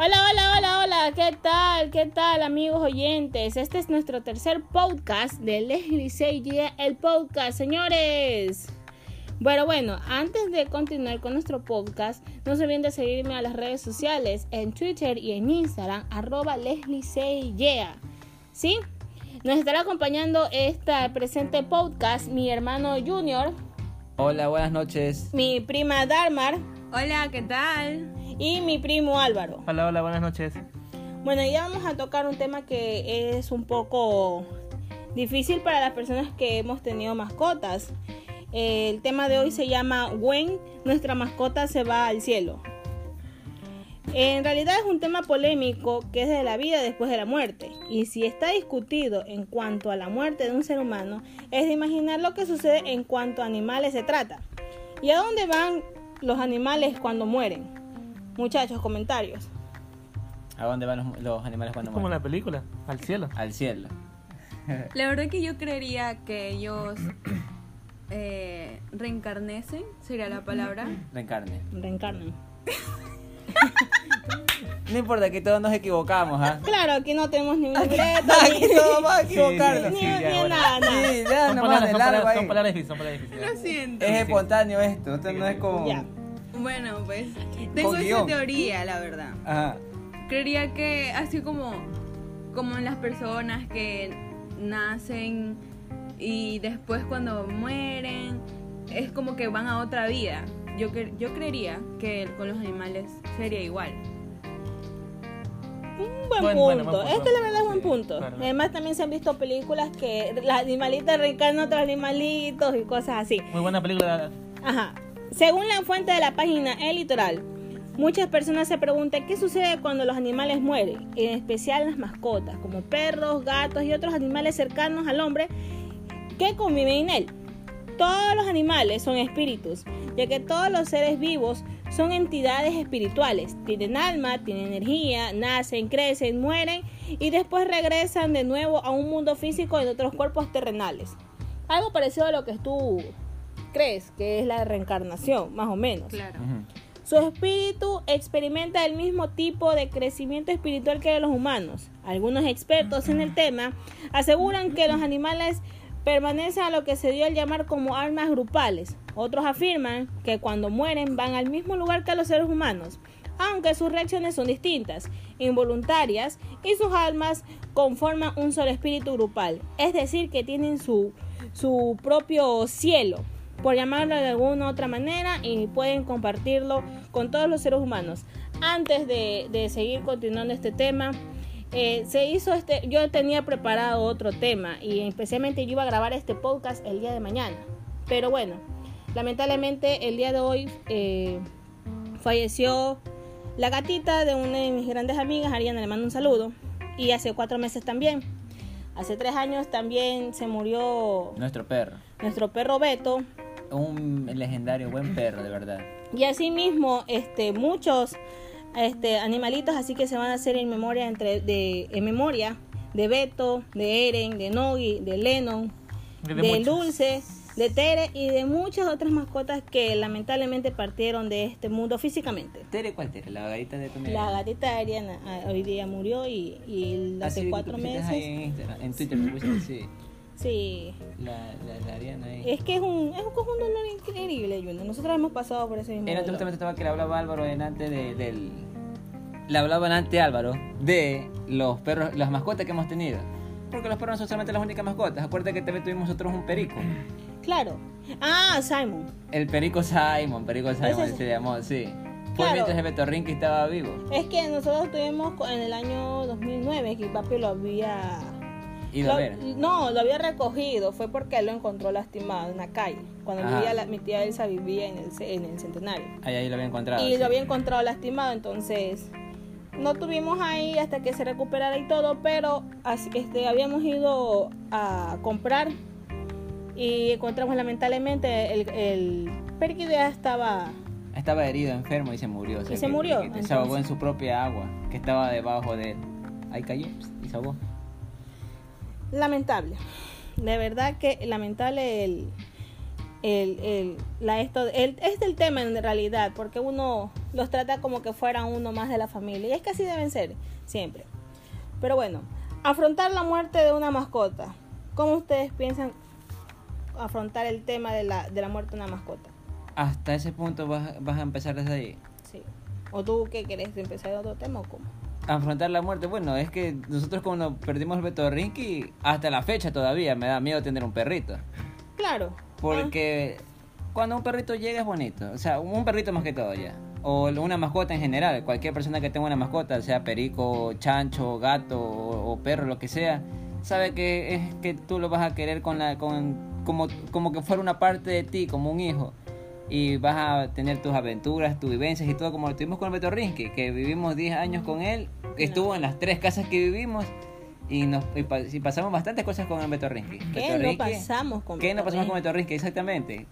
Hola, hola, hola, hola, ¿qué tal? ¿Qué tal amigos oyentes? Este es nuestro tercer podcast de Leslie Seye, el podcast, señores. Bueno, bueno, antes de continuar con nuestro podcast, no se olviden de seguirme a las redes sociales, en Twitter y en Instagram, arroba Leslie ¿Sí? Nos estará acompañando este presente podcast mi hermano Junior. Hola, buenas noches. Mi prima Darmar. Hola, ¿qué tal? Y mi primo Álvaro. Hola, hola, buenas noches. Bueno, ya vamos a tocar un tema que es un poco difícil para las personas que hemos tenido mascotas. El tema de hoy se llama When nuestra mascota se va al cielo. En realidad es un tema polémico que es de la vida después de la muerte. Y si está discutido en cuanto a la muerte de un ser humano, es de imaginar lo que sucede en cuanto a animales se trata. ¿Y a dónde van los animales cuando mueren? Muchachos, comentarios. ¿A dónde van los, animales cuando es Como la película, al cielo. Al cielo. La verdad que yo creería que ellos eh, reencarnesen, sería la palabra. Reencarne. Reencarnen. No importa, que todos nos equivocamos, ¿ah? Claro, aquí no tenemos ni un libreto, aquí todos vamos a equivocarnos. ni, ni, nada, Sí, ya, son, palabras, son, palabras, son palabras difíciles, son palabras difíciles. Lo siento. Es espontáneo esto, esto no es como... Ya. Bueno, pues tengo esa teoría, la verdad. Ajá. Creería que así como, como en las personas que nacen y después cuando mueren, es como que van a otra vida. Yo, yo creería que con los animales sería igual. Un buen punto. Es que la verdad es un buen punto. Además también se han visto películas que las animalitas reencarnan a otros animalitos y cosas así. Muy buena película. Ajá. Según la fuente de la página El Litoral, muchas personas se preguntan qué sucede cuando los animales mueren, en especial las mascotas, como perros, gatos y otros animales cercanos al hombre que conviven en él. Todos los animales son espíritus, ya que todos los seres vivos son entidades espirituales. Tienen alma, tienen energía, nacen, crecen, mueren y después regresan de nuevo a un mundo físico en otros cuerpos terrenales. Algo parecido a lo que tú crees que es la reencarnación, más o menos. Claro. Su espíritu experimenta el mismo tipo de crecimiento espiritual que los humanos. Algunos expertos en el tema aseguran que los animales permanecen a lo que se dio a llamar como almas grupales. Otros afirman que cuando mueren van al mismo lugar que los seres humanos, aunque sus reacciones son distintas, involuntarias, y sus almas conforman un solo espíritu grupal, es decir, que tienen su, su propio cielo por llamarlo de alguna otra manera y pueden compartirlo con todos los seres humanos. Antes de, seguir continuando este tema, eh, se hizo este, yo tenía preparado otro tema y especialmente yo iba a grabar este podcast el día de mañana. Pero bueno, lamentablemente el día de hoy eh, falleció la gatita de una de mis grandes amigas, Ariana, le mando un saludo. Y hace cuatro meses también. Hace tres años también se murió nuestro perro. Nuestro perro Beto, un legendario buen perro, de verdad. Y asimismo, este, muchos este, animalitos así que se van a hacer en memoria entre de en memoria de Beto, de Eren, de Nogi, de Lennon, de, Dulce, de Tere y de muchas otras mascotas que lamentablemente partieron de este mundo físicamente. ¿Tere cuál Tere? ¿La gatita de tu La gatita de Ariana ah, hoy día murió y, y hace ah, cuatro meses. en, en Twitter, sí. Sí. La, la, Ariana ahí. Es que es un, es un conjunto increíble, Junior. Nosotros hemos pasado por ese mismo. Era justamente estaba que le hablaba Álvaro en antes de, del. Le hablaban antes Álvaro de los perros, las mascotas que hemos tenido. Porque los perros no son solamente las únicas mascotas. Acuérdate que también tuvimos nosotros un perico. Claro. Ah, Simon. El perico Simon, perico Simon se llamó, sí. Fue claro. mientras el Betorrín que estaba vivo. Es que nosotros tuvimos en el año 2009 que papi lo había no, lo había recogido, fue porque él lo encontró lastimado en la calle. Cuando vivía la, mi tía Elsa vivía en el, en el centenario. Ahí, ahí lo había encontrado. Y lo había encontrado lastimado, entonces no tuvimos ahí hasta que se recuperara y todo, pero así, este, habíamos ido a comprar y encontramos lamentablemente el, el ya estaba estaba herido, enfermo y se murió. y se murió. se ahogó en su propia agua que estaba debajo de él. Ahí cayó y se ahogó lamentable. De verdad que lamentable el, el, el, la, esto, el, es el tema en realidad, porque uno los trata como que fueran uno más de la familia. Y es que así deben ser, siempre. Pero bueno, afrontar la muerte de una mascota. ¿Cómo ustedes piensan afrontar el tema de la, de la muerte de una mascota? Hasta ese punto vas, vas a empezar desde ahí. Sí. ¿O tú qué querés empezar otro tema o cómo? Afrontar la muerte, bueno, es que nosotros cuando perdimos el Betorrinqui, hasta la fecha todavía me da miedo tener un perrito. Claro. Porque cuando un perrito llega es bonito. O sea, un perrito más que todo ya. O una mascota en general. Cualquier persona que tenga una mascota, sea perico, chancho, gato o, o perro, lo que sea, sabe que es que tú lo vas a querer con la, con, como, como que fuera una parte de ti, como un hijo. Y vas a tener tus aventuras, tus vivencias y todo como lo tuvimos con el Betorrinqui, que vivimos 10 años con él. Estuvo en las tres casas que vivimos y nos y pa- y pasamos bastantes cosas con el Betorrinqui. ¿Qué no pasamos con ¿Qué no pasamos con Betorrinqui? Betorrinqui? Exactamente.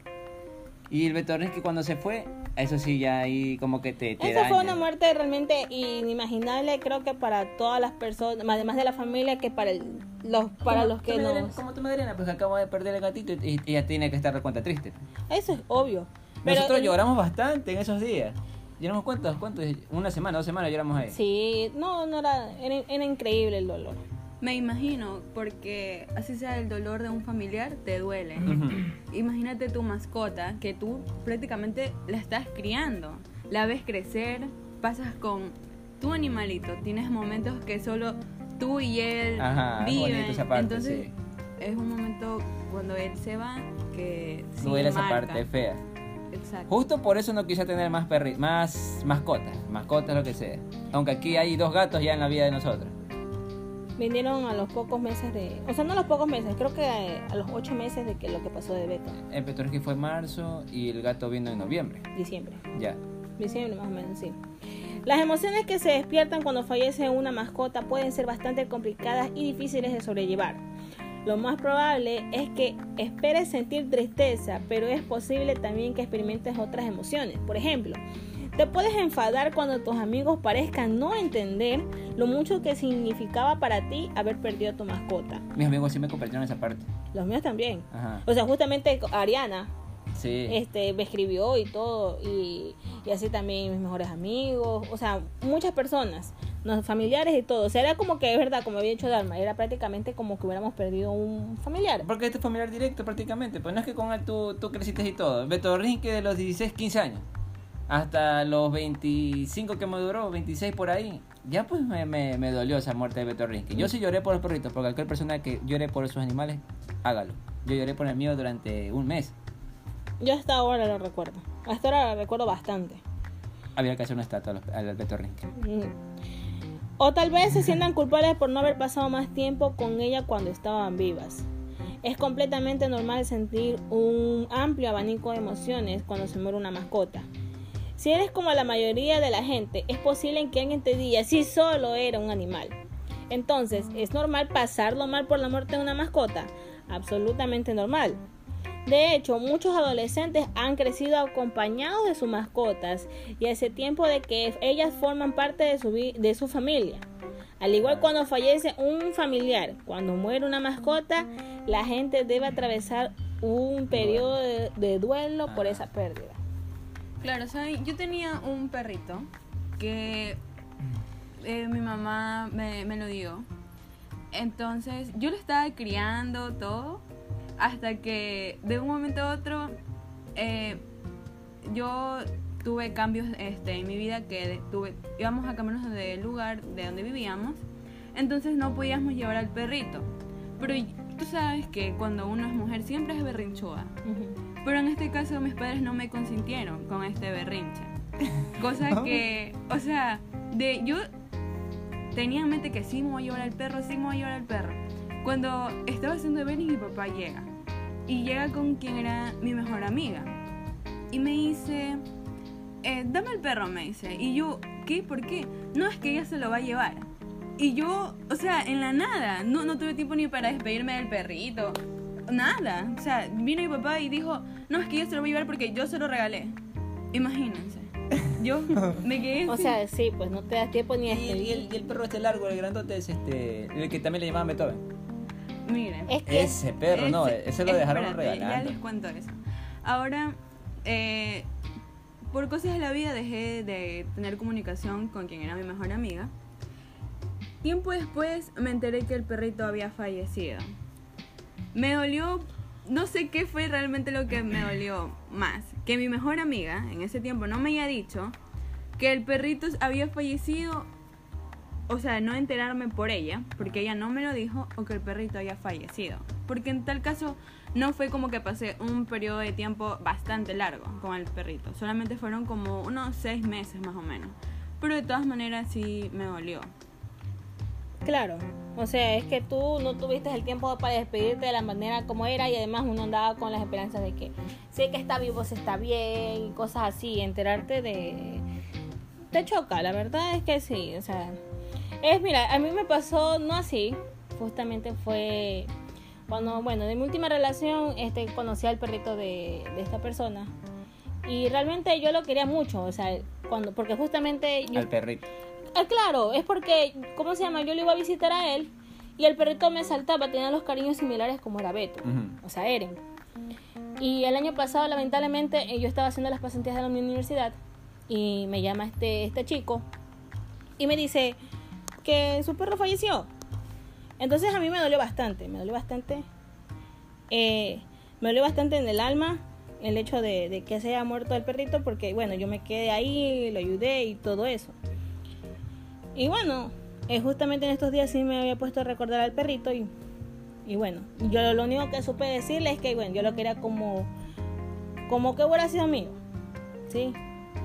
Y el Betorrinqui cuando se fue, eso sí ya ahí como que te, te Esa fue una muerte realmente inimaginable, creo que para todas las personas, además de la familia, que para el- los para Como los que nos... Como tu madrina, pues acabo de perder el gatito y, y ella tiene que estar recuenta triste. Eso es obvio. Pero Nosotros lloramos bastante en esos días. ¿Lloramos cuántos? ¿Cuántos? Una semana, dos semanas lloramos ahí. Sí, no, no era, era, era increíble el dolor. Me imagino, porque así sea el dolor de un familiar, te duele. Ujú. Imagínate tu mascota que tú prácticamente la estás criando. La ves crecer, pasas con tu animalito. Tienes momentos que solo tú y él Ajá, es viven. esa parte, Entonces sí. es un momento cuando él se va que Duele esa marca. parte fea. Exacto. Justo por eso no quise tener más perri más mascotas, mascotas lo que sea. Aunque aquí hay dos gatos ya en la vida de nosotros. Vinieron a los pocos meses de... O sea, no a los pocos meses, creo que a, a los ocho meses de que lo que pasó de Beca. El Petorski fue en marzo y el gato vino en noviembre. Diciembre. Ya. Diciembre más o menos, sí. Las emociones que se despiertan cuando fallece una mascota pueden ser bastante complicadas y difíciles de sobrellevar. Lo más probable es que esperes sentir tristeza, pero es posible también que experimentes otras emociones. Por ejemplo, te puedes enfadar cuando tus amigos parezcan no entender lo mucho que significaba para ti haber perdido a tu mascota. Mis amigos sí me compartieron esa parte. Los míos también. Ajá. O sea, justamente Ariana, Sí. este me escribió y todo y, y así también mis mejores amigos o sea muchas personas los familiares y todo o sea era como que es verdad como había dicho Dalma era prácticamente como que hubiéramos perdido un familiar Porque este es familiar directo prácticamente. Pues no es que con él tú, tú creciste y todo. Beto Rinque de los 16, 15 años. Hasta los 25 que me duró, 26 por ahí. Ya pues me, me, me dolió esa muerte de Beto Rinque. Yo sí lloré por los perritos, porque cualquier persona que llore por sus animales, hágalo. Yo lloré por el mío durante un mes. yo hasta ahora lo recuerdo hasta ahora lo recuerdo bastante Había que hacer una estatua al, al Beto Rinque. Mm. O tal vez se sientan culpables por no haber pasado más tiempo con ella cuando estaban vivas es completamente normal sentir un amplio abanico de emociones cuando se muere una mascota. Si eres como la mayoría de la gente, es posible que alguien te diga si solo era un animal. Entonces, ¿es normal pasarlo mal por la muerte de una mascota? Absolutamente normal. De hecho, muchos adolescentes han crecido acompañados de sus mascotas y hace tiempo de que ellas forman parte de su, vi- de su familia. Al igual cuando fallece un familiar, cuando muere una mascota, la gente debe atravesar un periodo de, de duelo por esa pérdida. Claro, ¿saben? Yo tenía un perrito que eh, mi mamá me, me lo dio. Entonces yo lo estaba criando todo hasta que de un momento a otro eh, yo tuve cambios este, en mi vida que tuve, íbamos a cambiarnos del lugar de donde vivíamos, entonces no podíamos llevar al perrito. Pero tú sabes que cuando uno es mujer siempre es berrinchuda. Pero en este caso mis padres no me consintieron con este berrinche. Cosa que, o sea, de yo tenía en mente que sí me voy a llevar al perro, sí me voy a llevar al perro. Cuando estaba haciendo deberes mi papá llega. Y llega con quien era mi mejor amiga. Y me dice, eh, dame el perro, me dice. Y yo, ¿qué? ¿Por qué? No, es que ella se lo va a llevar. Y yo, o sea, en la nada, no, no tuve tiempo ni para despedirme del perrito. Nada. O sea, vino mi papá y dijo, no, es que ella se lo va a llevar porque yo se lo regalé. Imagínense. Yo me quedé O sea, sí, pues no te da tiempo ni a Y, y el, y el perro este largo, el grandote, es este, el que también le llamaban Beethoven. Miren. Es que Ese perro, no, ese lo dejaron espérate, Ya regalando. les cuento eso. Ahora, eh, por cosas de la vida dejé de tener comunicación con quien era mi mejor amiga. Tiempo después me enteré que el perrito había fallecido. Me dolió, no sé qué fue realmente lo que me dolió más. Que mi mejor amiga en ese tiempo no me había dicho que el perrito había fallecido. O sea, no enterarme por ella, porque ella no me lo dijo, o que el perrito había fallecido. Porque en tal caso no fue como que pasé un periodo de tiempo bastante largo con el perrito. Solamente fueron como unos seis meses más o menos. Pero de todas maneras sí me dolió. Claro, o sea, es que tú no tuviste el tiempo para despedirte de la manera como era y además uno andaba con las esperanzas de que sé que está vivo, se está bien y cosas así. Enterarte de... Te choca, la verdad es que sí, o sea... Es, mira, a mí me pasó no así, justamente fue cuando, bueno, de mi última relación este, conocí al perrito de, de esta persona y realmente yo lo quería mucho, o sea, cuando, porque justamente... Yo, Al perrito. Ah, claro, es porque, ¿cómo se llama? Yo lo iba a visitar a él y el perrito me saltaba, tenía los cariños similares como era Beto, Ujú. o sea, Eren. Y el año pasado, lamentablemente, eh, yo estaba haciendo las pasantías de la universidad y me llama este, este chico y me dice que su perro falleció. Entonces a mí me dolió bastante, me dolió bastante. eh, me dolió bastante en el alma el hecho de, que se haya muerto el perrito porque, bueno, yo me quedé ahí, lo ayudé y todo eso. Y bueno, eh, justamente en estos días sí me había puesto a recordar al perrito y, y bueno, yo lo único que supe decirle es que, bueno, yo lo quería como, como que hubiera sido mío. ¿Sí?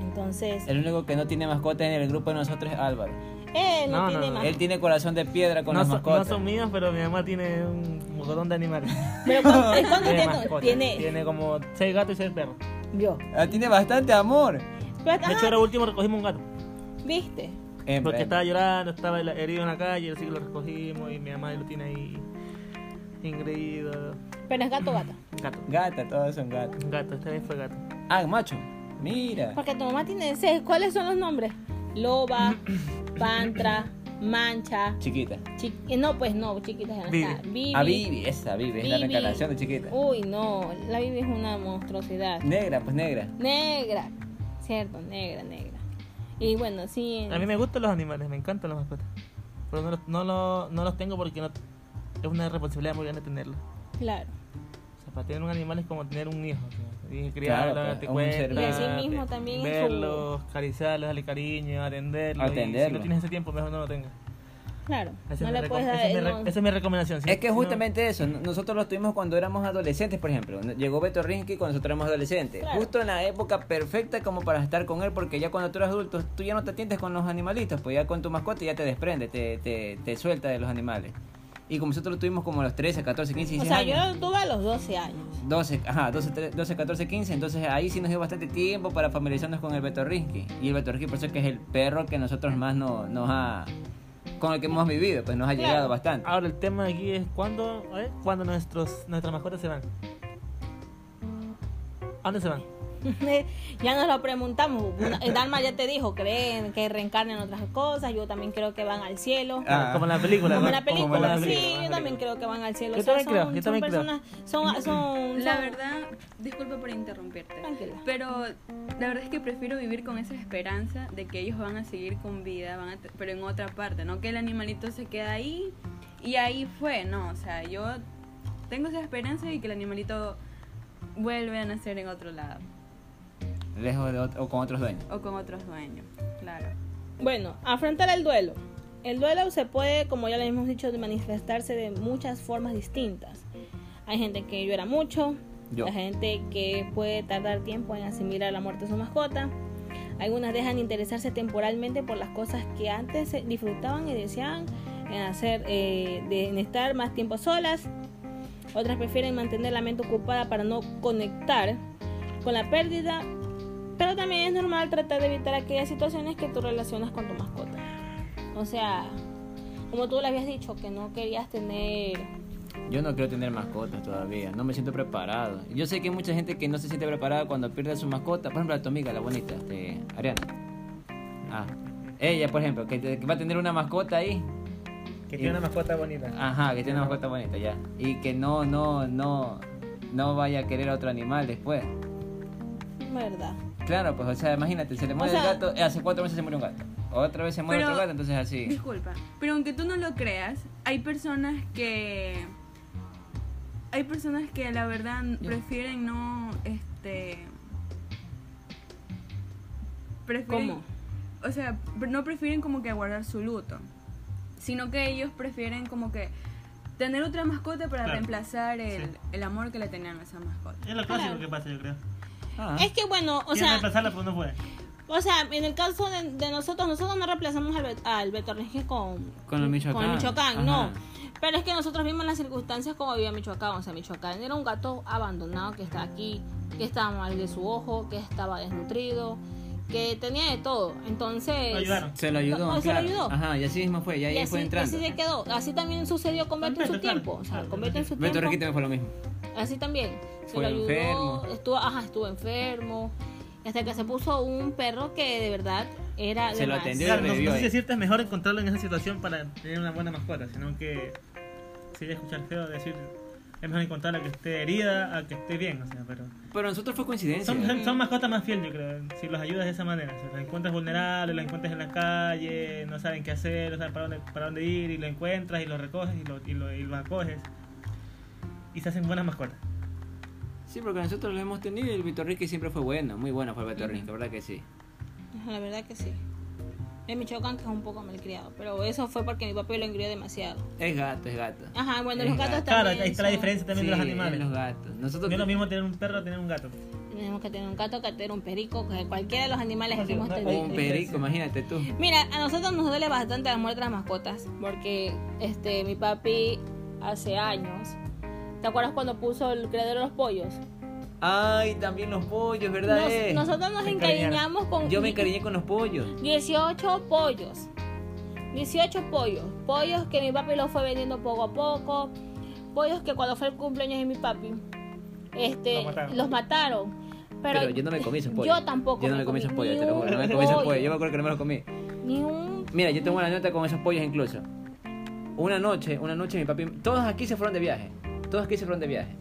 Entonces, El único que no tiene mascota en el grupo de nosotros es Álvaro. Él no, No, tiene no, más. Él tiene corazón de piedra con no, las mascotas. no son míos, pero mi mamá tiene un montón de animales. Pero ¿cuánto, es cuánto Tiene tiene? Tiene, como seis gatos y seis perros. yo. Ah, tiene bastante amor. Pero, De ajá, hecho, ahora último recogimos un gato. ¿Viste? Hembra, Porque hembra. estaba llorando, estaba herido en la calle, así que lo recogimos y mi mamá lo tiene ahí ingreído. Pero es gato o gata. Gato. Gata, todos son gatos. Gato, esta vez fue gato. Ah, macho. Mira. Porque tu mamá tiene seis. ¿Cuáles son los nombres? Loba, Pantra, Mancha. Chiquita. chi- eh, no, pues no, chiquita ya no Vivi. está. Vivi. Ah, Vivi, esa Vivi, es la reencarnación de chiquita. Uy, no, la Vivi es una monstruosidad. Negra, pues negra. Negra, cierto, negra, negra. Y bueno, sí. A mí me gustan los animales, me encantan las mascotas. Pero no los, no los, no los tengo porque no, es una responsabilidad muy grande tenerlos. Claro. O sea, para tener un animal es como tener un hijo. o sea, tienes que criarlo, Claro, darte un cuenta, ser vivo. Y así mismo también en su- verlos, acariciarlos, darle cariño, atenderlos. si no tienes ese tiempo, mejor no lo tengas. Claro. Esa, no es, mi le puedes dar. esa es esa es mi recomendación. sí. Es que no- justamente eso, nosotros lo tuvimos cuando éramos adolescentes, por ejemplo. Llegó Beto Rinsky cuando nosotros éramos adolescentes. Claro. Justo en la época perfecta como para estar con él, porque ya cuando tú eres adulto, tú ya no te atiendes con los animalitos, pues ya con tu mascota ya te desprende, te, te, te suelta de los animales. Y como nosotros lo tuvimos como a los 13, 14, 15, O 16 sea, años. yo tuve a los 12 años. 12, ajá, 12, tre- 12, 14, 15. Entonces ahí sí nos dio bastante tiempo para familiarizarnos con el Betorrinsky. Y el Betorrinsky por eso es que es el perro que nosotros más no- nos ha... Con el que hemos vivido, pues nos ha Claro. llegado bastante. Ahora el tema aquí es cuándo, ver, cuándo nuestros, nuestras mascotas se van. ¿A dónde se van? ya nos lo preguntamos. Una- eh, Dalma ya te dijo, creen que reencarnan otras cosas. Yo también creo que van al cielo. Ah. Como en la película. Como en la película, en la sí, película, yo también creo que van al cielo. Yo O sea, también creo, son, yo son también creo. personas, son, son, La verdad, disculpa por interrumpirte. Tranquila. Pero la verdad es que prefiero vivir con esa esperanza de que ellos van a seguir con vida, van a pero en otra parte, no que el animalito se queda ahí y ahí fue, no, o sea, yo tengo esa esperanza de que el animalito vuelve a nacer en otro lado Lejos de ot- o con otros dueños. o con otros dueños, claro. Bueno, afrontar el duelo. El duelo se puede, como ya le hemos dicho, manifestarse de muchas formas distintas. Hay gente que llora mucho, Yo. hay gente que puede tardar tiempo en asimilar la muerte de su mascota. Algunas dejan de interesarse temporalmente por las cosas que antes disfrutaban y deseaban en hacer, eh, de, en estar más tiempo solas. Otras prefieren mantener la mente ocupada para no conectar con la pérdida. Pero también es normal tratar de evitar aquellas situaciones que tú relacionas con tu mascota. O sea, como tú le habías dicho, que no querías tener... Yo no quiero tener mascotas todavía, no me siento preparado. Yo sé que hay mucha gente que no se siente preparada cuando pierde a su mascota. Por ejemplo, a tu amiga, la bonita, este, Ariana. Ah, ella, por ejemplo, que, te- que va a tener una mascota ahí. Que tiene una mascota bonita. Ajá, que tiene una mascota bonita, ya. Y que no, no, no, no vaya a querer a otro animal después. ¿Verdad? Claro, pues, o sea, imagínate, se le muere sea- el gato, eh, hace cuatro meses se murió un gato. Otra vez se muere Pero- otro gato, entonces así. Disculpa, pero aunque tú no lo creas, hay personas que hay personas que la verdad prefieren no este prefieren ¿Cómo? o sea, no prefieren como que aguardar su luto, sino que ellos prefieren como que tener otra mascota para Claro. reemplazar el, Sí. el amor que le tenían a esa mascota. Es lo clásico Claro. que pasa, yo creo. Ah. Es que bueno, o sea, reemplazarla, pero no puede. o sea, en el caso de, de nosotros, nosotros no reemplazamos al, al Beto Renge con, Con el Michoacán. con el Michoacán, Ajá. no. Pero es que nosotros vimos las circunstancias como vivía Michoacán. O sea, Michoacán era un gato abandonado que está aquí, que estaba mal de su ojo, que estaba desnutrido, que tenía de todo. Entonces. Ayudaron. Se lo ayudó, No, se lo ayudó. Ajá, y así mismo fue, y ahí Y así, fue entrando. así se quedó. Así también sucedió con Beto en su Beto, tiempo. O sea, con Beto en su Beto tiempo. También fue lo mismo. Así también. Se Fue lo ayudó. enfermo. Estuvo, ajá, estuvo enfermo. Hasta que se puso un perro que de verdad era. Se lo atendió y Claro, no, revivió no sé si decirte es mejor encontrarlo en esa situación para tener una buena mascota, sino que sería escuchar feo decir es mejor encontrarla que esté herida a que esté bien, o sea, pero Pero nosotros fue coincidencia. son, son, son mascotas más fieles, yo creo, si los ayudas de esa manera, si los encuentras vulnerables, los encuentras en la calle, no saben qué hacer, no saben para dónde, para dónde ir y lo encuentras y lo recoges y lo, y lo, y lo acoges y se hacen buenas mascotas. Sí, porque nosotros lo hemos tenido y el Ricky siempre fue bueno, muy bueno fue el Ricky, ¿verdad que sí? La verdad que sí. En Michoacán que es un poco malcriado, pero eso fue porque mi papá lo engrió demasiado. Es gato, es gato. Ajá, bueno, Es los gatos gato. Claro, también. ahí está la diferencia también de los animales. es los gatos. Nosotros No es lo mismo tener un perro que tener un gato. Tenemos que tener un gato, que tener un perico, que cualquiera de los animales que hemos tenido. un perico, imagínate tú. Mira, a nosotros nos duele bastante la muerte de las mascotas, porque este mi papi hace años, ¿te acuerdas cuando puso el criadero de los pollos? Ay, también los pollos, ¿verdad? Nos- eh? nosotros nos encariñamos con Yo me encariñé con los pollos. 18 pollos. 18 pollos. Pollos que mi papi los fue vendiendo poco a poco. Pollos que cuando fue el cumpleaños de mi papi, este, Los mataron. los mataron. Pero, Pero, yo no me comí esos pollos. Yo tampoco. Yo no me comí esos pollos, te lo juro. No me comí esos pollos. Yo me acuerdo que no me los comí. Ni un. Mira, yo tengo una nota con esos pollos incluso. Una noche, una noche mi papi, todos aquí se fueron de viaje. Todos aquí se fueron de viaje.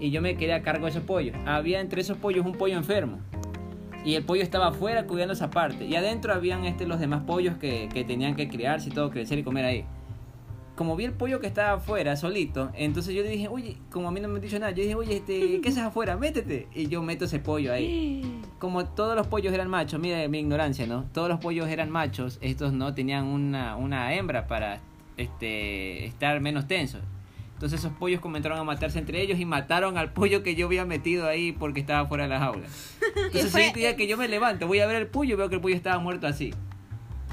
Y yo me quedé a cargo de esos pollos. Había entre esos pollos un pollo enfermo. Y el pollo estaba afuera cuidando esa parte. Y adentro habían este, los demás pollos que, que tenían que criarse y todo, crecer y comer ahí. Como vi el pollo que estaba afuera solito, entonces yo le dije, oye, como a mí no me han dicho nada, yo dije, oye, este, ¿qué haces afuera? Métete. Y yo meto ese pollo ahí como todos los pollos eran machos, mire mi ignorancia, ¿no? Todos los pollos eran machos, estos no tenían una, una hembra para este estar menos tensos. Entonces esos pollos comenzaron a matarse entre ellos y mataron al pollo que yo había metido ahí porque estaba fuera de la jaula. Entonces el fue- siguiente día que yo me levanto, voy a ver el pollo y veo que el pollo estaba muerto así.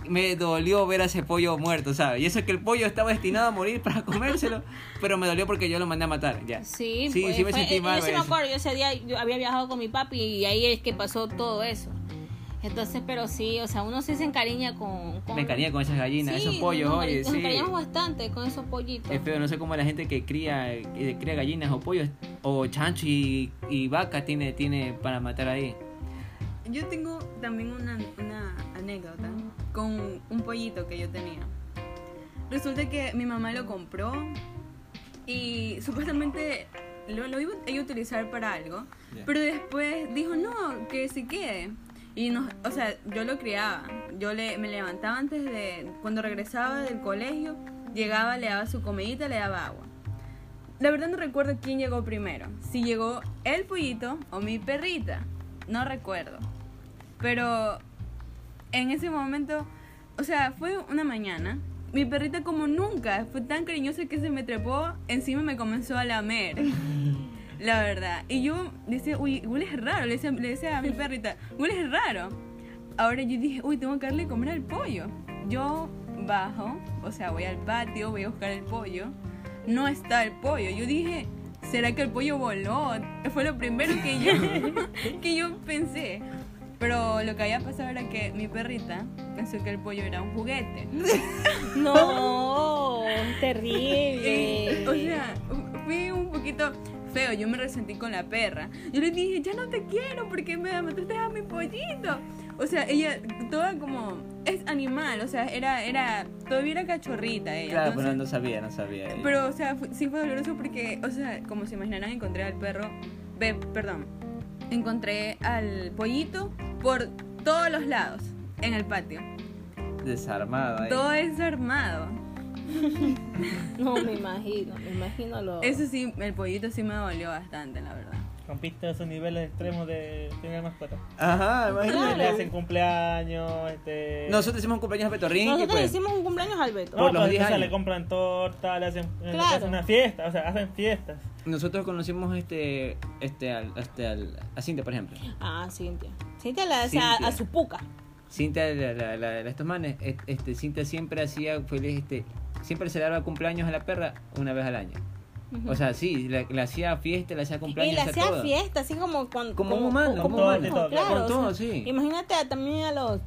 Me dolió ver a ese pollo muerto, ¿sabes? Y eso que el pollo estaba destinado a morir para comérselo, pero me dolió porque yo lo mandé a matar, ya. Sí, sí, pues, sí me fue- sentí eh, mal. Yo sí me acuerdo, yo ese día yo había viajado con mi papi y ahí es que pasó todo eso. Entonces, pero sí, o sea, uno sí se encariña con... con Me encariñé con esas gallinas, Sí, esos pollos, nos, oye, nos sí. encariñamos bastante con esos pollitos. Es feo, no sé cómo la gente que cría, que cría gallinas o pollos o chancho y, y vaca tiene, tiene para matar ahí. Yo tengo también una, una anécdota con un pollito que yo tenía. Resulta que mi mamá lo compró y supuestamente lo, lo iba a utilizar para algo, pero después dijo no, que se quede. Y nos, o sea, yo lo criaba. Yo le, me levantaba antes de, cuando regresaba del colegio, llegaba, le daba su comidita, le daba agua. La verdad no recuerdo quién llegó primero. Si llegó el pollito o mi perrita. No recuerdo. Pero en ese momento, o sea, fue una mañana. Mi perrita como nunca fue tan cariñosa que se me trepó encima me comenzó a lamer. La verdad. Y yo decía, uy, hueles raro. Le decía, le decía a mi perrita, hueles raro. Ahora yo dije, uy, tengo que darle comer al pollo. Yo bajo, o sea, voy al patio, voy a buscar el pollo. No está el pollo. Yo dije, ¿será que el pollo voló? Fue lo primero que yo, que yo pensé. Pero lo que había pasado era que mi perrita pensó que el pollo era un juguete. No, terrible. o sea, fue un poquito feo. Yo me resentí con la perra. Yo le dije, ya no te quiero porque me mataste a mi pollito. O sea, ella, toda como. Es animal, o sea, era. era todavía era cachorrita ella. Claro, entonces- pero no sabía, no sabía. pero, o sea, fu- sí fue doloroso porque, o sea, como se imaginarán, encontré al perro. Ve, perdón. encontré al pollito por todos los lados en el patio. Desarmado ahí. Todo desarmado. No me imagino, me imagino lo. Eso sí, el pollito sí me dolió bastante, la verdad. Rompiste esos niveles extremos de tener mascota. Ajá, imagínate. Le hacen cumpleaños, este... Nosotros hicimos un cumpleaños a Petorrín. Nosotros pues. hicimos un cumpleaños al Beto. No, por los pues, 10 o sea, años. le compran torta, le hacen, le Claro. hacen una fiesta, o sea, hacen fiestas. Nosotros conocimos este, este, al, este al, a Cintia, por ejemplo. Ah, Cintia. Cintia le hace a, Cintia. a su puca. Cintia, la, la, la- la- estos manes, este, Cintia siempre hacía feliz, este, siempre se le daba cumpleaños a la perra una vez al año. O sea, sí, le, le hacía fiesta, le hacía Y cumpleaños, le hacía hacía todo. fiesta, así como con. Como un humano, como como un un humano, claro. Con o todo, sea, sí. Imagínate a- también a los.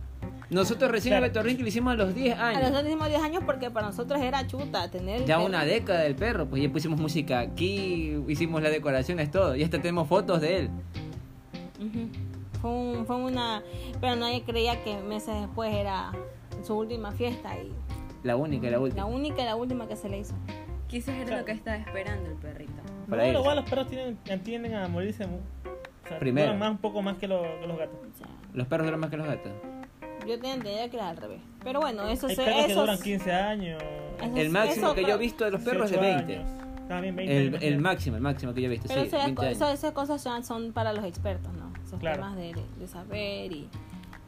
Nosotros recién Claro. a Betorrín que lo hicimos a los 10 A años. los últimos 10 años, porque para nosotros era chuta tener. Ya una década del perro, pues ya pusimos música aquí, hicimos las decoraciones, todo. Y hasta tenemos fotos de él. Fue, un- fue una. Pero nadie creía que meses después era su última fiesta y La única, la la última. única y la última que se le hizo. Quizás era lo que estaba esperando el perrito. Para no, igual los perros tienen, tienden a morirse o sea, Primero. duran más, un poco más que, lo- que los gatos. Sea, Los perros duran más que los gatos. yo tenía entendido que era al revés. Pero bueno, eso se. perros que esos- duran 15 años. esos- El máximo eso que yo he visto de los perros es de 18 20. años. También 20 El, el máximo, el máximo que yo he visto, Pero sí, eso ya- 20 años. eso- esas cosas son, para los expertos, ¿no? Esos Claro. temas de- de saber y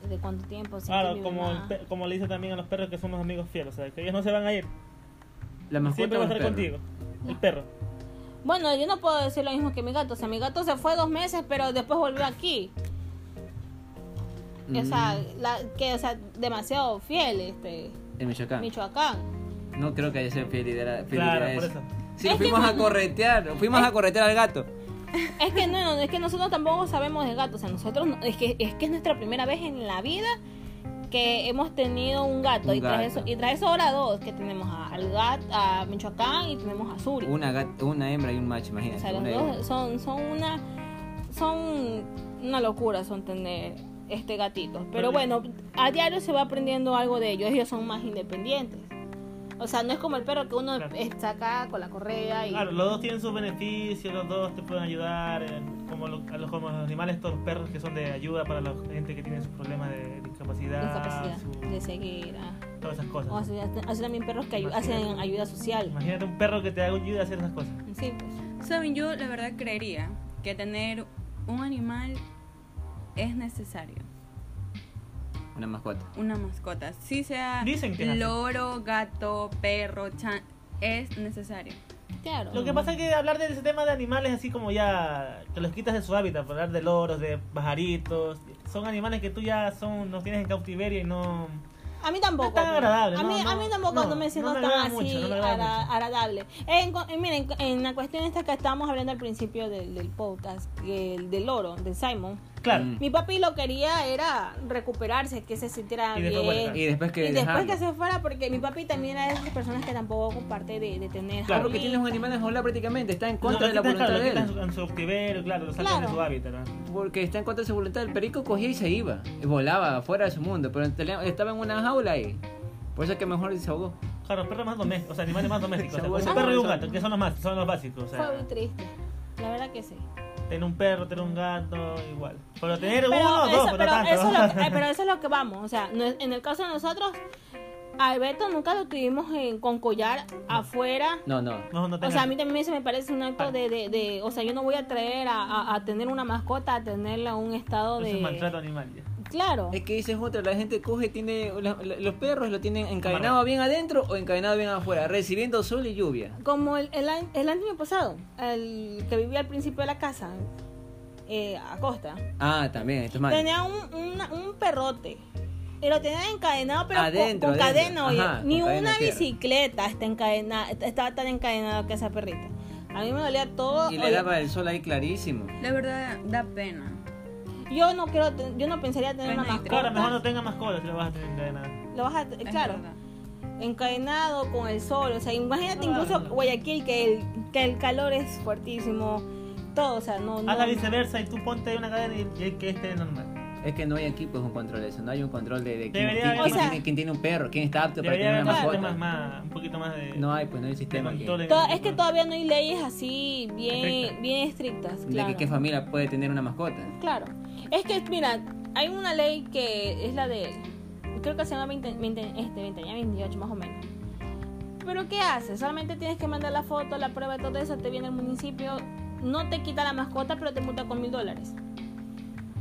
de cuánto tiempo. Claro, como, el como le dice también a los perros que son los amigos fieles, o sea, que ellos no se van a ir, La mascota siempre va a estar contigo. El perro. Bueno, yo no puedo decir lo mismo que mi gato. O sea, mi gato se fue dos meses, pero después volvió aquí. O sea, Mm. la, que, o sea, demasiado fiel, este, En Michoacán. Michoacán. No creo que haya sido fidelidad. Claro, fidelidad por eso. Sí, Es fuimos a corretear, fuimos a corretear al gato. Es que no, no, es que nosotros tampoco sabemos de gatos. O sea, nosotros, no- es que, es que es nuestra primera vez en la vida que hemos tenido un gato. Un y, tras gato. eso, y tras eso ahora dos, que tenemos a, al gato, a Michoacán y tenemos a Suri. Una, gat- una hembra y un macho, O imagínate. sea, los y una. dos son, son una son una locura son tener este gatito. Pero bueno, a diario se va aprendiendo algo de ellos. Ellos son más independientes. O sea, no es como el perro que uno Claro. está acá con la correa y Claro, los dos tienen sus beneficios, los dos te pueden ayudar, como, lo- a los, como los animales, los perros que son de ayuda para la gente que tiene sus problemas de discapacidad, discapacidad, su- de ceguera. todas esas cosas. O así, así también perros que ayu- Imagínate. hacen ayuda social. Imagínate un perro que te ayuda a hacer esas cosas. Sí, pues. Saben, yo la verdad creería que tener un animal es necesario. Una mascota. Una mascota. Si sea Dicen que es así. loro, gato, perro, chan, es necesario. Claro. Lo que pasa es que hablar de ese tema de animales así como ya que los quitas de su hábitat, hablar de loros, de pajaritos, son animales que tú ya son los tienes en cautiverio y no A mí tampoco. No es tan agradable, A mí, no, a mí no, tampoco no, no, me siento no me tan así mucho, no me agrada agra- mucho. agradable. En, cu- en- miren, en la cuestión esta que estábamos hablando al principio del, del podcast, el del loro, del Simon, Claro. Mm. mi papi lo quería era recuperarse, que se sintiera Y bien. después. Y después que Y después que se fuera, porque mi papi también era de esas personas que tampoco comparte de, de tener Claro, porque tienes un animal enjaulado prácticamente, está en contra de la voluntad claro, de él. en su cautiverio, claro, lo Claro. de su hábitat, ¿no? Porque está en contra de su voluntad. El perico cogía y se iba. Y volaba fuera de su mundo. Pero estaba en una jaula ahí. Por eso es que mejor se ahogó. Claro, perros más domésticos, o sea, animales más domésticos, o sea, un perro y un gato, que son los más, son los básicos, o Fue sea, muy triste. La verdad que sí. Tener un perro, tener un gato, igual. Pero tener Pero, uno o eso, dos, pero, pero, tanto. eso es lo que, eh, pero eso es lo que vamos. O sea, en el caso de nosotros, a Alberto nunca lo tuvimos en- con collar afuera. No, no. No, no O sea, a mí también se me parece un acto de, de, de- o sea, yo no voy a traer a, a- a tener una mascota, a tenerla en un estado Eso es maltrato de... animal ya. Claro. Es que esa es otra. La gente coge, tiene. la- la- los perros lo tienen encadenado bien adentro o encadenado bien afuera. Recibiendo sol y lluvia. Como el, el, año- el año pasado, el que vivía al principio de la casa, eh, Acosta, Ah, también. Esto es malo. tenía un, una- un perrote. Y lo tenía encadenado, pero con- Adentro, con, adentro. cadena. oye. Ajá, Ni con cadena una tierra. bicicleta está encadenada, estaba tan encadenado que esa perrita. A mí me dolía todo. Y le oye, daba el sol ahí clarísimo. La verdad da pena. Yo no quiero, ten- yo no pensaría tener una mascota. Claro, mejor no tenga mascotas si lo vas a tener encadenado. Lo vas a, Es claro, verdad. encadenado con el sol. O sea, imagínate Claro. incluso Guayaquil que el, que el calor es fuertísimo. Todo, o sea, no. no Haz la viceversa y tú ponte una cadena y, y que esté normal. Es que no hay aquí pues un control de eso, no hay un control de, de quién, sea- tiene, quién tiene un perro, quién está apto para tener una mascota. más, un poquito más de... No hay, pues no hay sistema es que todavía no hay leyes así bien, Estrictas. bien estrictas, De que qué familia puede tener una mascota. Claro. Es que, mira, hay una ley que es la de. Creo que se llama 20, 20, este, 20, ya 28 más o menos. Pero ¿qué haces? Solamente tienes que mandar la foto, la prueba, todo eso, te viene el municipio, no te quita la mascota, pero te multa con mil dólares.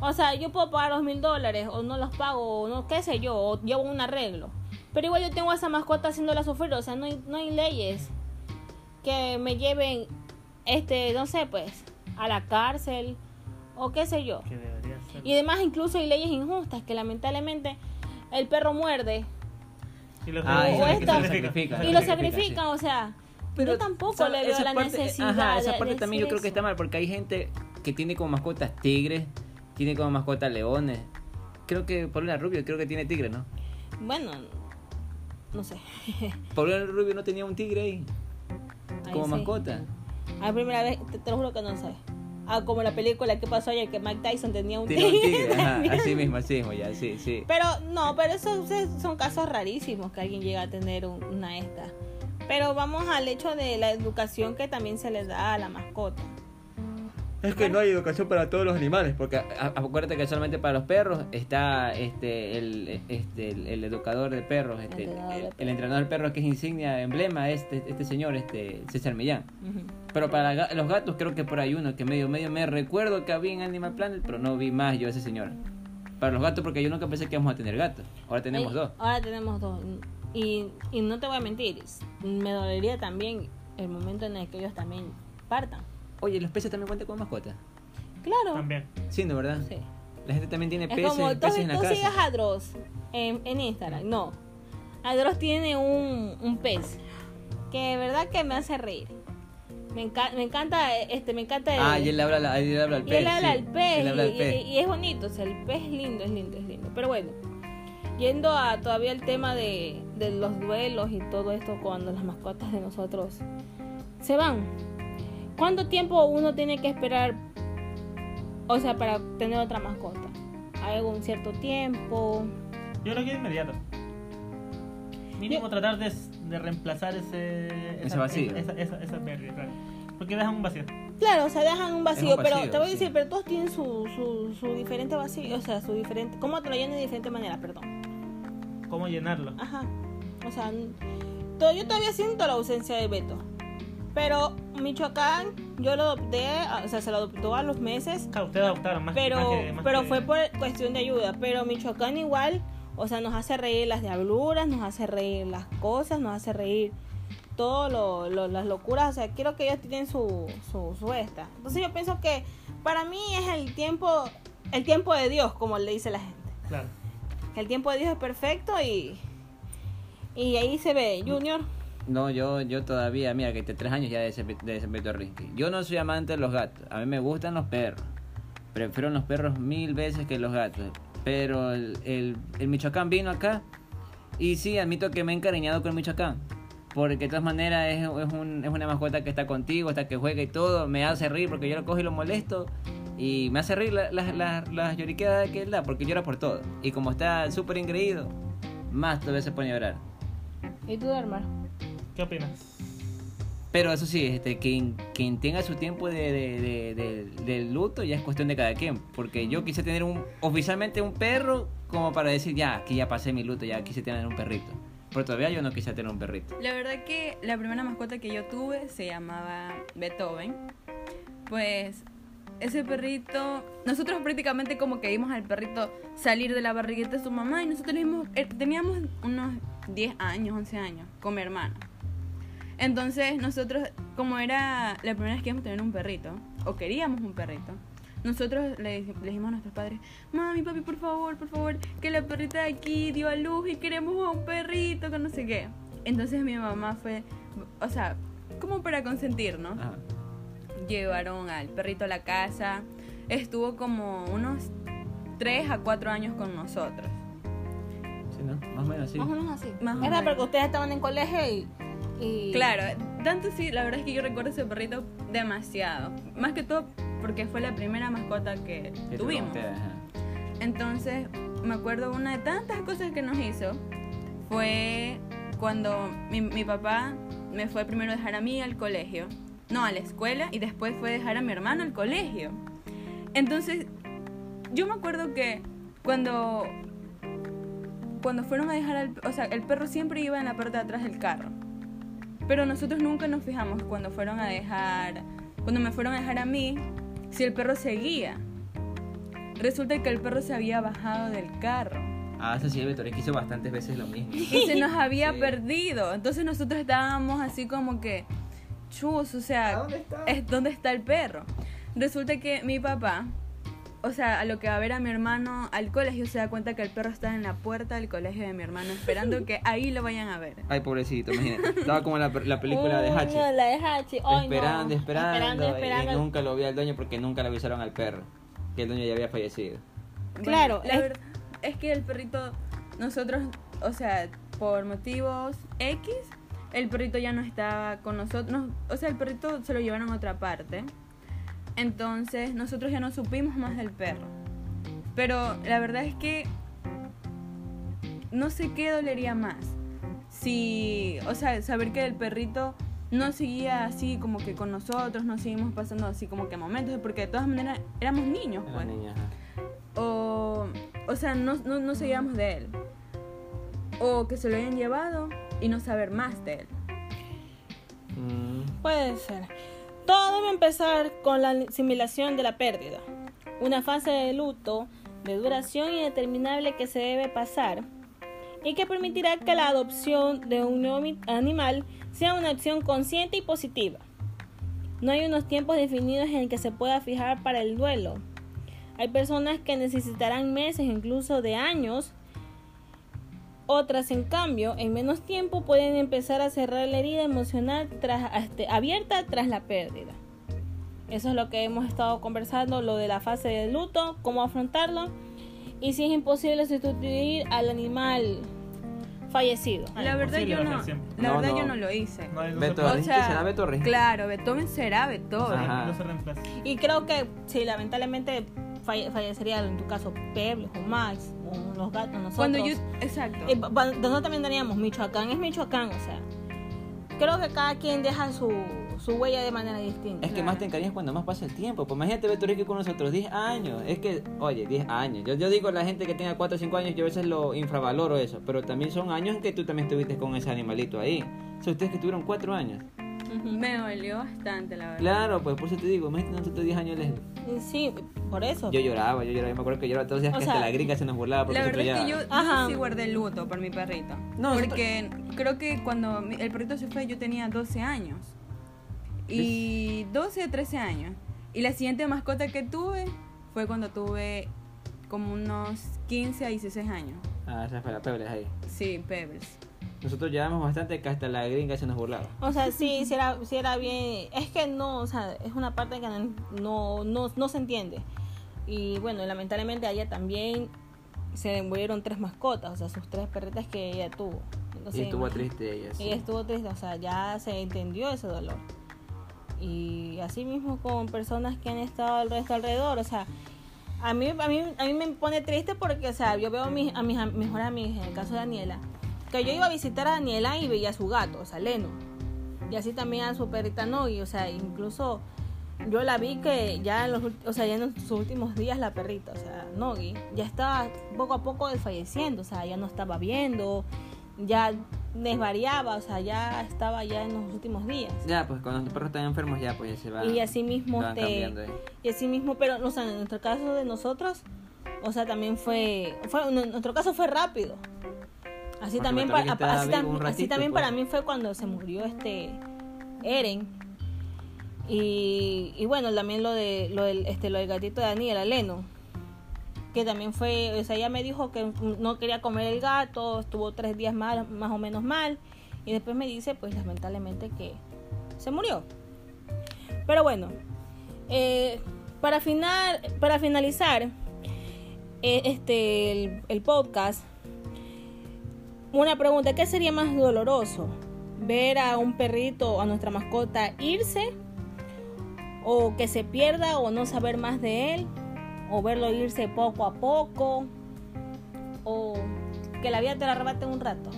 O sea, yo puedo pagar los mil dólares, o no los pago, o no, qué sé yo, o llevo un arreglo. Pero igual yo tengo esa mascota haciéndola sufrir, o sea, no hay, no hay leyes que me lleven, este, no sé, pues, a la cárcel, o qué sé yo. Que debería ser. Y además incluso hay leyes injustas que lamentablemente el perro muerde Y lo Ah, y y lo sacrifica. y lo sacrifican, sacrifican, o sea, yo tampoco le veo esa la parte- necesidad. Ajá, esa parte de también yo creo que está mal porque hay gente que tiene como mascotas tigres, tiene como mascotas leones. Creo que Paulina Rubio creo que tiene tigre, ¿no? Bueno, no sé. Paulina Rubio no tenía un tigre ahí Ahí como sí. mascota. A la primera vez, te, te lo juro que no sé. Ah, como la película que pasó ayer que Mike Tyson tenía un tigre, ajá, así mismo, así mismo, ya, sí, sí. Pero no, pero esos son casos rarísimos que alguien llega a tener un- una esta. Pero vamos al hecho de la educación que también se le da a la mascota. Es que no hay educación para todos los animales, porque a- acuérdate que solamente para los perros está este el, este, el, el educador de perros, este, el, el entrenador de perros que es insignia, emblema, este, este señor, este César Millán. Pero para los gatos creo que por ahí uno que medio medio me recuerdo que había en Animal Planet, pero no vi más yo a ese señor. Para los gatos porque yo nunca pensé que íbamos a tener gatos. Ahora tenemos dos. Ahora tenemos dos. Y, y no te voy a mentir, me dolería también el momento en el que ellos también partan. Oye, los peces también cuentan con mascotas. Claro. También. Sí, ¿no verdad? Sí. La gente también tiene Es peces, como tú, peces en la tú casa. sigas a Dross en, en Instagram. No. Adros tiene un, un pez que de verdad que me hace reír. Me, enca- me encanta, este, me encanta el- Ah, y él habla, la- él habla al y pez. él habla sí. al pez, Él habla al y, pez. y- y es bonito, o sea, el pez es lindo, es lindo, es lindo. Pero bueno, yendo a todavía el tema de, de los duelos y todo esto cuando las mascotas de nosotros se van. ¿Cuánto tiempo uno tiene que esperar, o sea, para tener otra mascota? ¿Hay algún cierto tiempo? Yo creo que es inmediato. Mínimo tratar de, de reemplazar ese... Ese vacío. Esa, esa, esa pérdida, claro. Porque dejan un vacío. Claro, o sea, dejan un vacío, pero te voy a sí. decir, pero todos tienen su, su, su diferente vacío, o sea, su diferente, ¿cómo te lo llenan de diferente manera? Perdón. ¿Cómo llenarlo? Ajá. O sea, yo todavía siento la ausencia de Beto. Pero Michoacán, yo lo adopté, a- o sea, se lo adoptó a los meses, Claro, ustedes adoptaron más pero, más que- más pero que- fue por cuestión de ayuda. Pero Michoacán igual, o sea, nos hace reír las diabluras, nos hace reír las cosas, nos hace reír todo lo, lo- las locuras. O sea, quiero que ellos tienen su, su, su esta. Entonces yo pienso que para mí es el tiempo, el tiempo de Dios, como le dice la gente. Claro. El tiempo de Dios es perfecto y, y ahí se ve, Junior. No, yo, yo todavía, mira, que te tres años ya de ese, de ese. Yo no soy amante de los gatos. A mí me gustan los perros. Prefiero los perros mil veces que los gatos. Pero el, el, el Michoacán vino acá. Y sí, admito que me he encariñado con el Michoacán. Porque de todas maneras es, es, un- es una mascota que está contigo, hasta que juega y todo. Me hace reír porque yo lo cojo y lo molesto. Y me hace reír las la, la- las lloriqueadas que él da, porque llora por todo. Y como está súper engreído, más todavía se pone a llorar. ¿Y tú, Dermar? ¿Qué opinas? Pero eso sí, este, quien, quien tenga su tiempo de, de, de- de- de luto ya es cuestión de cada quien. Porque yo quise tener un oficialmente un perro como para decir, ya, aquí ya pasé mi luto, ya quise tener un perrito. Pero todavía yo no quise tener un perrito. La verdad que la primera mascota que yo tuve se llamaba Beethoven. Pues ese perrito, nosotros prácticamente como que vimos al perrito salir de la barriguita de su mamá y nosotros vimos, eh, teníamos unos 10 años, 11 años con mi hermano. Entonces nosotros, como era la primera vez que íbamos a tener un perrito, o queríamos un perrito, nosotros le, le dijimos a nuestros padres, mami, papi, por favor, por favor, que la perrita de aquí dio a luz y queremos un perrito, que no sé qué. Entonces mi mamá fue, o sea, como para consentir, ¿no? Ajá. Llevaron al perrito a la casa, estuvo como unos 3 a 4 años con nosotros. Sí, ¿no? Más o menos así. Más o menos así. Más o Era menos. porque ustedes estaban en colegio y... y- Claro, tanto sí, la verdad es que yo recuerdo ese perrito demasiado. Más que todo porque fue la primera mascota que Que tuvimos. Entonces, me acuerdo una de tantas cosas que nos hizo fue cuando mi, mi papá me fue primero a dejar a mí al colegio, no, a la escuela, y después fue a dejar a mi hermano al colegio. Entonces, yo me acuerdo que cuando cuando fueron a dejar al, o sea, el perro siempre iba en la parte de atrás del carro. Pero nosotros nunca nos fijamos cuando fueron a dejar, cuando me fueron a dejar a mí, si el perro seguía. Resulta que el perro se había bajado del carro Ah, eso sí, Beto, hizo bastantes veces lo mismo. y se nos había Sí. perdido. Entonces nosotros estábamos así como que, chus, o sea, ¿Dónde está? es dónde está el perro. Resulta que mi papá, o sea, a lo que va a ver a mi hermano al colegio, se da cuenta que el perro está en la puerta del colegio de mi hermano, esperando que ahí lo vayan a ver. Ay, pobrecito, imagínate. Estaba como la, la película de Hachi. no, la de Hachi. Ay, no. esperando, esperando, Esperando, esperando. Y nunca lo vio al dueño porque nunca le avisaron al perro. Que el dueño ya había fallecido. Claro, la es- verdad es que el perrito, nosotros, o sea, por motivos X, el perrito ya no estaba con nosotros, o sea, el perrito se lo llevaron a otra parte. Entonces, nosotros ya no supimos más del perro. Pero la verdad es que no sé qué dolería más. Si, o sea, saber que el perrito no seguía así como que con nosotros, no seguimos pasando así como que momentos, porque de todas maneras éramos niños, pues o, o sea, no, no, no sabíamos de él. O que se lo hayan llevado y no saber más de él. Mm, Puede ser. Todo debe empezar con la asimilación de la pérdida. Una fase de luto de duración indeterminable que se debe pasar y que permitirá que la adopción de un nuevo animal sea una acción consciente y positiva. No hay unos tiempos definidos en que se pueda fijar para el duelo. Hay personas que necesitarán meses, incluso de años. Otras, en cambio, en menos tiempo pueden empezar a cerrar la herida emocional tras, este, abierta tras la pérdida. Eso es lo que hemos estado conversando, lo de la fase de luto, cómo afrontarlo y si es imposible sustituir al animal fallecido. La verdad yo no, la No, verdad no. yo no lo hice. No, no se Beto, puede. ¿Torres? ¿Qué será Beethoven? claro, Beethoven será Beethoven. Ajá. Reemplaza. Y creo que sí, lamentablemente falle- fallecería en tu caso Peble o Max o los gatos nosotros. Cuando yo, exacto. Eh, nosotros también teníamos Michoacán, es Michoacán, o sea. Creo que cada quien deja su, su huella de manera distinta. Es que más te encariñas cuando más pasa el tiempo. Pues imagínate Beto con nosotros 10 años. Es que, oye, 10 años. Yo, yo digo la gente que tenga 4 o 5 años, yo a veces lo infravaloro eso. Pero también son años en que tú también estuviste con ese animalito ahí. O sea, ustedes que tuvieron 4 años. Ujú. Me dolió bastante, la verdad. Claro, pues por eso te digo, imagínate nosotros 10 años Leslie. Sí, por eso. Yo lloraba, yo lloraba. Yo me acuerdo que lloraba todos los días O que sea, hasta la gringa se nos burlaba porque La verdad es que yo, yo sí guardé luto por mi perrito. No, porque creo que cuando mi- el perrito se fue yo tenía 12 años. Y 12 o 13 años. Y la siguiente mascota que tuve fue cuando tuve como unos 15 a 16 años. Ah, esa fue la pebre ahí. Sí, Pebbles. Nosotros llevamos bastante que hasta la gringa se nos burlaba. O sea, sí, sí era, sí era bien. Es que no, o sea, es una parte que no, no, no, se entiende. Y bueno, lamentablemente a ella también se le murieron tres mascotas, o sea, sus tres perritas que ella tuvo. Entonces, y estuvo triste ella. sí. Ella estuvo triste, o sea, ya se entendió ese dolor. Y así mismo con personas que han estado al resto alrededor, o sea, a mí, a mí, a mí me pone triste porque, o sea, yo veo a mis, a mis mejores amigas, en el caso de Daniela, que yo iba a visitar a Daniela y veía a su gato, o sea, Leno. Y así también a su perrita Nogi, o sea, incluso yo la vi que ya en los, o sea, ya en sus últimos días la perrita, o sea, Nogi, ya estaba poco a poco desfalleciendo, o sea, ya no estaba viendo, ya desvariaba, o sea, ya estaba ya en los últimos días. Ya, pues cuando los perros están enfermos ya pues ya se va. Y así mismo, van te- y así mismo, pero, o sea, en nuestro caso de nosotros, o sea, también fue, fue en nuestro caso fue rápido. Así Porque también, para, así, tam- así también pues. para mí fue cuando se murió este Eren. Y, y bueno, también lo de lo del este lo del gatito de Daniela Leno, que también fue, o sea, ella me dijo que no quería comer el gato, estuvo tres días más, más o menos mal, y después me dice, pues lamentablemente que se murió. Pero bueno, eh, para, final, para finalizar eh, este, el, el podcast, una pregunta, ¿qué sería más doloroso? ¿Ver a un perrito, a nuestra mascota, irse? ¿O que se pierda o no saber más de él? o verlo irse poco a poco, o que la vida te la arrebate en un rato.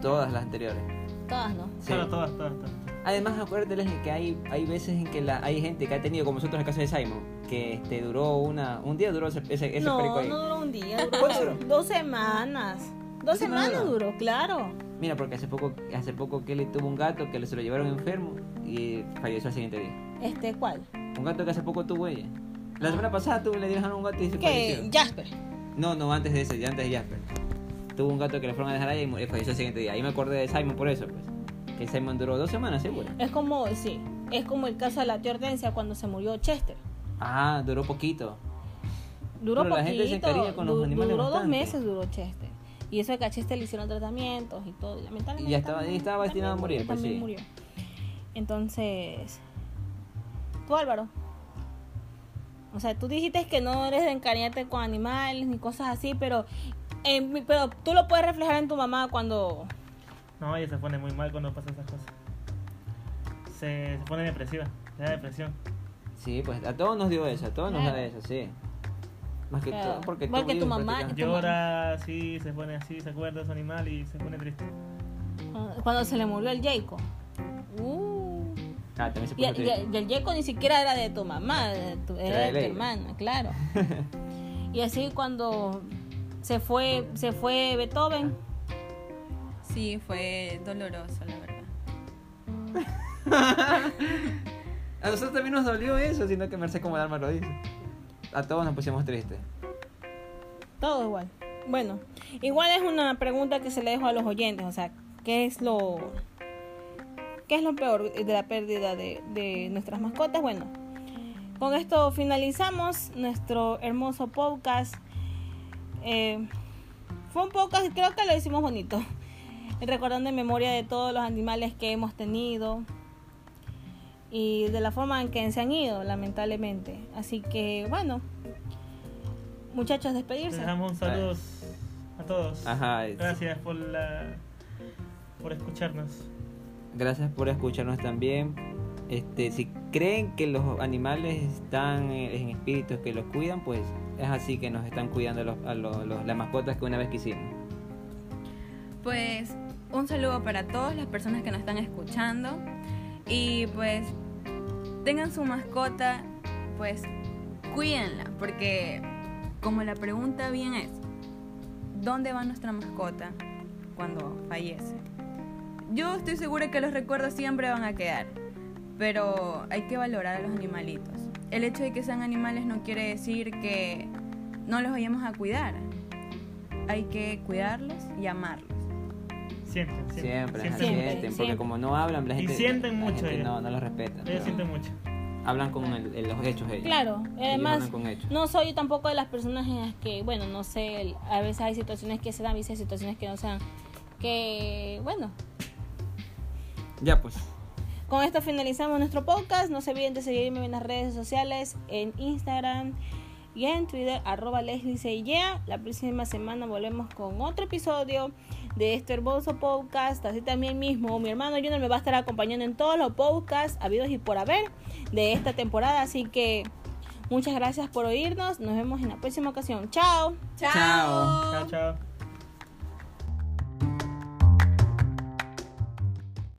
Todas las anteriores. Todas, ¿no? Sí. Todas, todas, todas, todas. Además, acuérdate Leslie, que hay, hay veces en que la, hay gente que ha tenido, como nosotros en el caso de Simon, que este, duró una, un día duró ese, ese, ese no, perico ahí. no duró un día, duró ¿Cuánto duró? dos semanas. Dos, ¿Dos semanas semanas duró? claro. Mira, porque hace poco, hace poco Kelly tuvo un gato que se lo llevaron enfermo y falleció al siguiente día. Este, ¿cuál? Un gato que hace poco tuvo ella. La semana pasada tuvo, le dejaron un gato y se Que falleció. Jasper. No, no, antes de ese, ya antes de Jasper. Tuvo un gato que le fueron a dejar ahí y falleció al siguiente día. Ahí me acordé de Simon por eso, pues. Que Simon duró dos semanas, seguro. Es como, sí, es como el caso de la tía Hortensia cuando se murió Chester. Ah, duró poquito. Duró Pero la poquito, gente se con los du- animales duró dos meses, duró Chester. Y eso de que a Chester le hicieron tratamientos y todo. Y lamentablemente Y ya estaba- también- y estaba destinado a morir, pues, también sí. murió. Entonces, tú Álvaro. O sea, tú dijiste que no eres de encariñarte con animales ni cosas así, pero, en mi- pero tú lo puedes reflejar en tu mamá cuando... No, ella se pone muy mal cuando pasan esas cosas. Se, se pone depresiva, le da depresión. Sí, pues a todos nos dio eso, a todos nos da eso, sí. Más que Claro. todo porque Igual tú que tu mamá, Tu. Llora así, se pone así, se acuerda de su animal y se pone triste. Cuando se le murió el Jacob. Uh. Ah, también se Y, puso y- y el Jacob ni siquiera era de tu mamá, de tu- era de tu Ley. hermana, claro. y así cuando se fue, se fue Beethoven, Sí, fue doloroso, la verdad. A nosotros también nos dolió eso, sino que Merced como Dalma lo dice. A todos nos pusimos tristes. todo igual. Bueno, igual es una pregunta que se le dejo a los oyentes, o sea, ¿qué es lo qué es lo peor de la pérdida de, de nuestras mascotas? Bueno, con esto finalizamos nuestro hermoso podcast. Eh, fue un podcast, creo que lo hicimos bonito, recordando en memoria de todos los animales que hemos tenido y de la forma en que se han ido, lamentablemente. Así que, bueno, muchachos, Les despedirse. dejamos un saludo a todos. Ajá, es- Gracias por la por escucharnos. Gracias por escucharnos también. Este, si creen que los animales están en espíritus que los cuidan, pues es así que nos están cuidando los, a los- los- las mascotas que una vez quisimos. Pues un saludo para todas las personas que nos están escuchando y pues tengan su mascota, pues cuídenla, porque como la pregunta bien es, ¿dónde va nuestra mascota cuando fallece? Yo estoy segura que los recuerdos siempre van a quedar, pero hay que valorar a los animalitos. El hecho de que sean animales no quiere decir que no los vayamos a cuidar. Hay que cuidarlos y amarlos. Siempre, siempre. Sienten, porque siempre. como no hablan, la Y gente, sienten la mucho gente ellos. no, no los respeta. Ellos sienten mucho. Hablan con el- el- los hechos ellos. Claro, además hablan con hechos. no soy tampoco de las personas en las que, bueno, no sé, el- a veces hay situaciones que se dan, a veces hay situaciones que no se dan, que, bueno, Ya pues. con esto finalizamos nuestro podcast, no se olviden de seguirme en las redes sociales, en Instagram y en Twitter, arroba Leslie. La próxima semana volvemos con otro episodio de este hermoso podcast, así también mismo mi hermano Junior me va a estar acompañando en todos los podcasts habidos y por haber de esta temporada, así que muchas gracias por oírnos, nos vemos en la próxima ocasión, chao. Chao. Chao, chao.